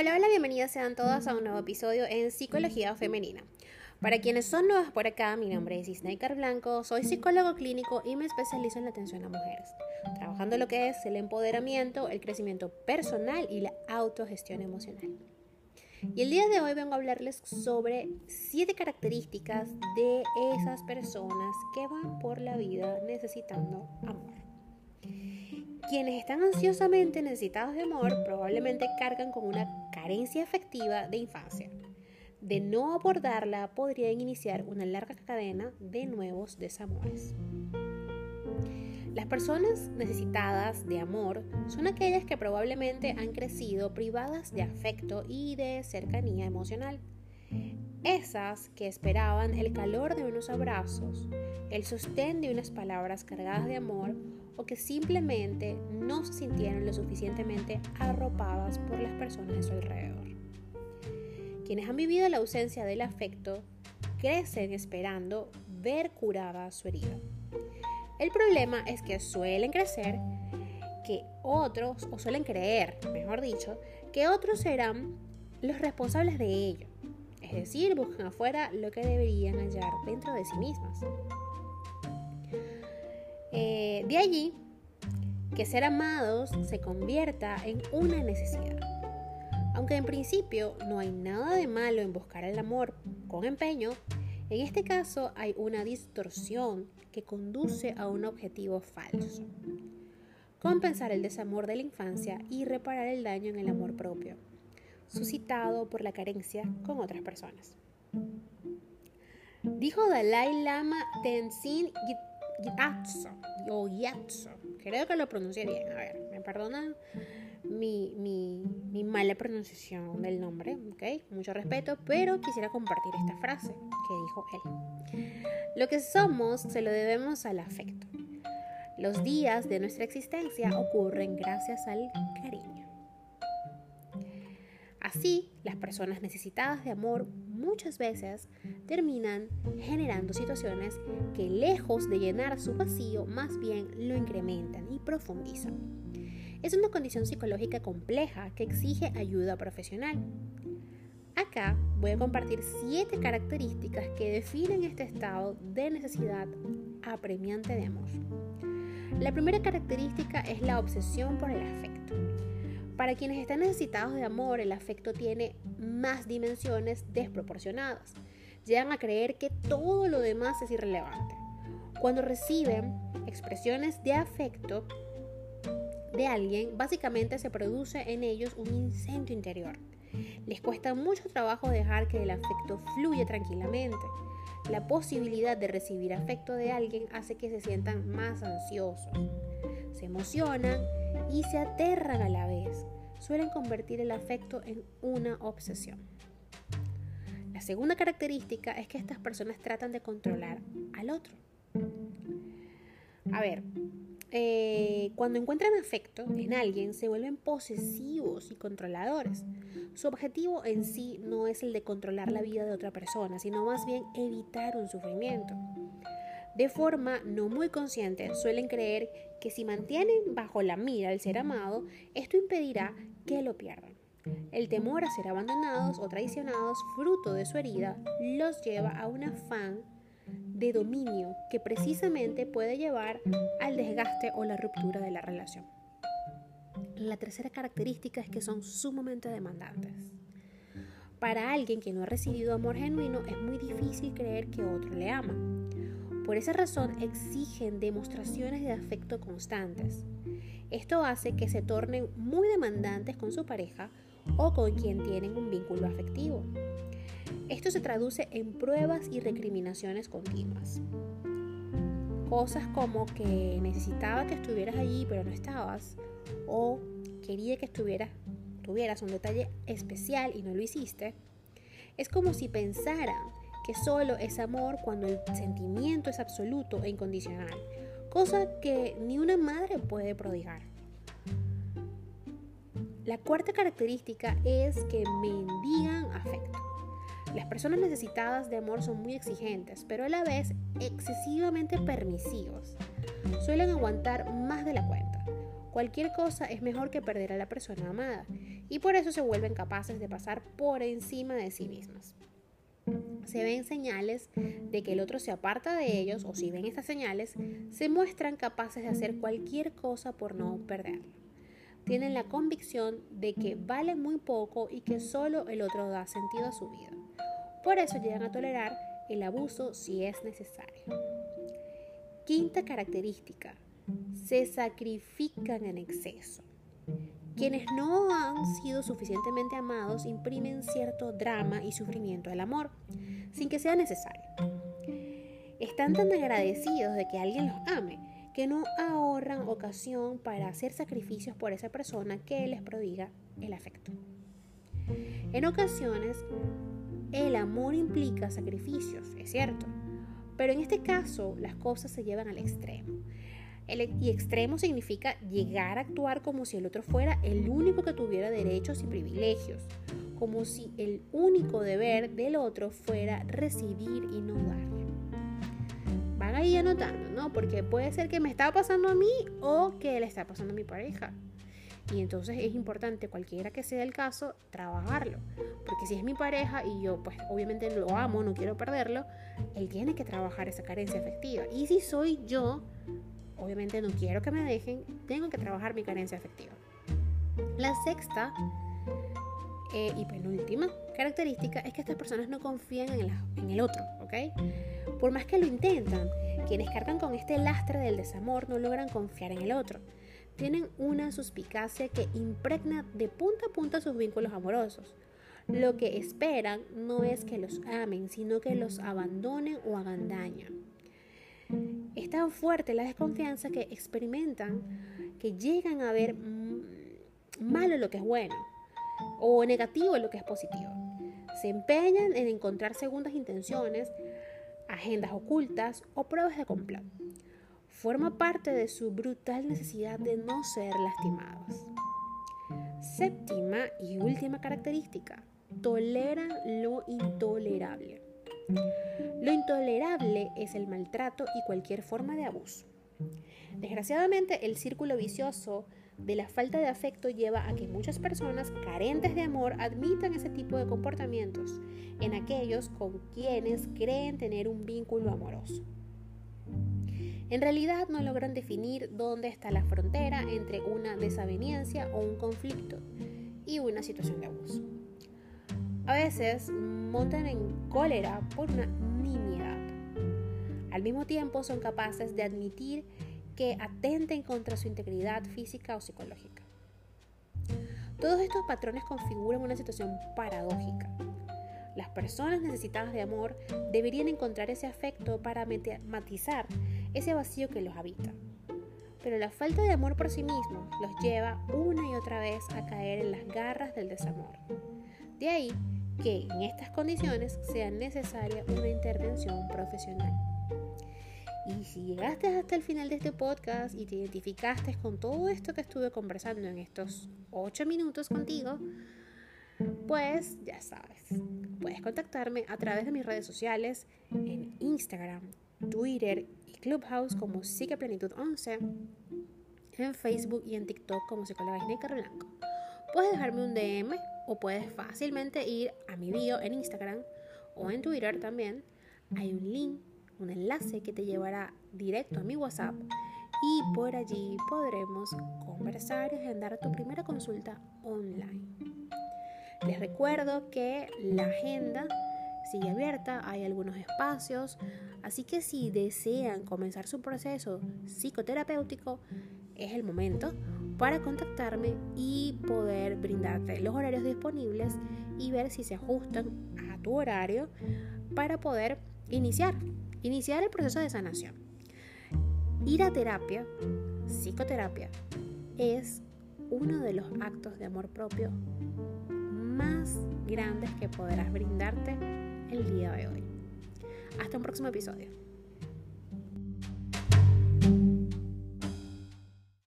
Hola, hola, bienvenidas sean todas a un nuevo episodio en Psicología Femenina. Para quienes son nuevas por acá, mi nombre es Isnaikar Blanco, soy psicólogo clínico y me especializo en la atención a mujeres, trabajando lo que es el empoderamiento, el crecimiento personal y la autogestión emocional. Y el día de hoy vengo a hablarles sobre siete características de esas personas que van por la vida necesitando amor. Quienes están ansiosamente necesitados de amor probablemente cargan con una carencia afectiva de infancia. De no abordarla podrían iniciar una larga cadena de nuevos desamores. Las personas necesitadas de amor son aquellas que probablemente han crecido privadas de afecto y de cercanía emocional. Esas que esperaban el calor de unos abrazos, el sostén de unas palabras cargadas de amor o que simplemente no se sintieron lo suficientemente arropadas por las personas de su alrededor. Quienes han vivido la ausencia del afecto crecen esperando ver curada su herida. El problema es que suelen crecer que otros, o suelen creer, mejor dicho, que otros serán los responsables de ello. Es decir, buscan afuera lo que deberían hallar dentro de sí mismas. Eh, de allí que ser amados se convierta en una necesidad. Aunque en principio no hay nada de malo en buscar el amor con empeño, en este caso hay una distorsión que conduce a un objetivo falso. Compensar el desamor de la infancia y reparar el daño en el amor propio, suscitado por la carencia con otras personas. Dijo Dalai Lama Tenzin Gyatso, o Gyatso, creo que lo pronuncié bien, a ver, me perdonan mi, mi, mala pronunciación del nombre, ¿ok? Mucho respeto, pero quisiera compartir esta frase que dijo él. Lo que somos se lo debemos al afecto. Los días de nuestra existencia ocurren gracias al cariño. Así, las personas necesitadas de amor muchas veces terminan generando situaciones que lejos de llenar su vacío, más bien lo incrementan y profundizan. Es una condición psicológica compleja que exige ayuda profesional. Acá voy a compartir siete características que definen este estado de necesidad apremiante de amor. La primera característica es la obsesión por el afecto. Para quienes están necesitados de amor, el afecto tiene más dimensiones desproporcionadas. Llegan a creer que todo lo demás es irrelevante. Cuando reciben expresiones de afecto, de alguien, básicamente se produce en ellos un incendio interior. Les cuesta mucho trabajo dejar que el afecto fluya tranquilamente. La posibilidad de recibir afecto de alguien hace que se sientan más ansiosos. Se emocionan y se aterran a la vez. Suelen convertir el afecto en una obsesión. La segunda característica es que estas personas tratan de controlar al otro. A ver, eh, cuando encuentran afecto en alguien, se vuelven posesivos y controladores. Su objetivo en sí no es el de controlar la vida de otra persona, sino más bien evitar un sufrimiento. De forma no muy consciente, suelen creer que si mantienen bajo la mira al ser amado, esto impedirá que lo pierdan. El temor a ser abandonados o traicionados, fruto de su herida, los lleva a un afán de dominio que precisamente puede llevar al desgaste o la ruptura de la relación. La tercera característica es que son sumamente demandantes. Para alguien que no ha recibido amor genuino es muy difícil creer que otro le ama. Por esa razón exigen demostraciones de afecto constantes. Esto hace que se tornen muy demandantes con su pareja o con quien tienen un vínculo afectivo. Esto se traduce en pruebas y recriminaciones continuas. Cosas como que necesitaba que estuvieras allí pero no estabas o quería que estuvieras, tuvieras un detalle especial y no lo hiciste. Es como si pensaran que solo es amor cuando el sentimiento es absoluto e incondicional, cosa que ni una madre puede prodigar. La cuarta característica es que mendigan afecto. Las personas necesitadas de amor son muy exigentes, pero a la vez excesivamente permisivos. Suelen aguantar más de la cuenta. cualquier cosa es mejor que perder a la persona amada y por eso se vuelven capaces de pasar por encima de sí mismas. Se ven señales de que el otro se aparta de ellos o si ven estas señales, se muestran capaces de hacer cualquier cosa por no perderlo. Tienen la convicción de que vale muy poco y que solo el otro da sentido a su vida. Por eso llegan a tolerar el abuso si es necesario. Quinta característica, se sacrifican en exceso. Quienes no han sido suficientemente amados imprimen cierto drama y sufrimiento al amor, sin que sea necesario. Están tan agradecidos de que alguien los ame que no ahorran ocasión para hacer sacrificios por esa persona que les prodiga el afecto. En ocasiones, el amor implica sacrificios, es cierto, pero en este caso las cosas se llevan al extremo. El, y extremo significa llegar a actuar como si el otro fuera el único que tuviera derechos y privilegios, como si el único deber del otro fuera recibir y no darle. Van ahí anotando, ¿no? Porque puede ser que me está pasando a mí o que le está pasando a mi pareja. Y entonces es importante, cualquiera que sea el caso, trabajarlo. Porque si es mi pareja y yo pues obviamente lo amo, no quiero perderlo, él tiene que trabajar esa carencia afectiva. Y si soy yo, obviamente no quiero que me dejen, tengo que trabajar mi carencia afectiva. La sexta eh, y penúltima característica es que estas personas no confían en, en el otro, ¿ok? Por más que lo intentan, quienes cargan con este lastre del desamor no logran confiar en el otro. Tienen una suspicacia que impregna de punta a punta sus vínculos amorosos. Lo que esperan no es que los amen, sino que los abandonen o hagan daño. Es tan fuerte la desconfianza que experimentan que llegan a ver malo lo que es bueno o negativo lo que es positivo. Se empeñan en encontrar segundas intenciones, agendas ocultas o pruebas de complot. Forma parte de su brutal necesidad de no ser lastimados. Séptima y última característica, toleran lo intolerable. Lo intolerable es el maltrato y cualquier forma de abuso. Desgraciadamente, el círculo vicioso de la falta de afecto lleva a que muchas personas carentes de amor admitan ese tipo de comportamientos en aquellos con quienes creen tener un vínculo amoroso. En realidad no logran definir dónde está la frontera entre una desaveniencia o un conflicto y una situación de abuso. A veces montan en cólera por una nimiedad. Al mismo tiempo son capaces de admitir que atenten contra su integridad física o psicológica. Todos estos patrones configuran una situación paradójica. Las personas necesitadas de amor deberían encontrar ese afecto para matizar ese vacío que los habita. Pero la falta de amor por sí mismos los lleva una y otra vez a caer en las garras del desamor. De ahí que en estas condiciones sea necesaria una intervención profesional. Y si llegaste hasta el final de este podcast y te identificaste con todo esto que estuve conversando en estos 8 minutos contigo, pues ya sabes, puedes contactarme a través de mis redes sociales en Instagram, Twitter y Clubhouse como Psiqueplenitud11, en Facebook y en TikTok como Psicóloga Gisneca Blanco. Puedes dejarme un DM o puedes fácilmente ir a mi bio en Instagram o en Twitter también. Hay un link, un enlace que te llevará directo a mi WhatsApp y por allí podremos conversar y agendar tu primera consulta online. Les recuerdo que la agenda sigue abierta, hay algunos espacios, así que si desean comenzar su proceso psicoterapéutico, es el momento para contactarme y poder brindarte los horarios disponibles y ver si se ajustan a tu horario para poder iniciar, iniciar el proceso de sanación. Ir a terapia, psicoterapia, es uno de los actos de amor propio más grandes que podrás brindarte el día de hoy. Hasta un próximo episodio.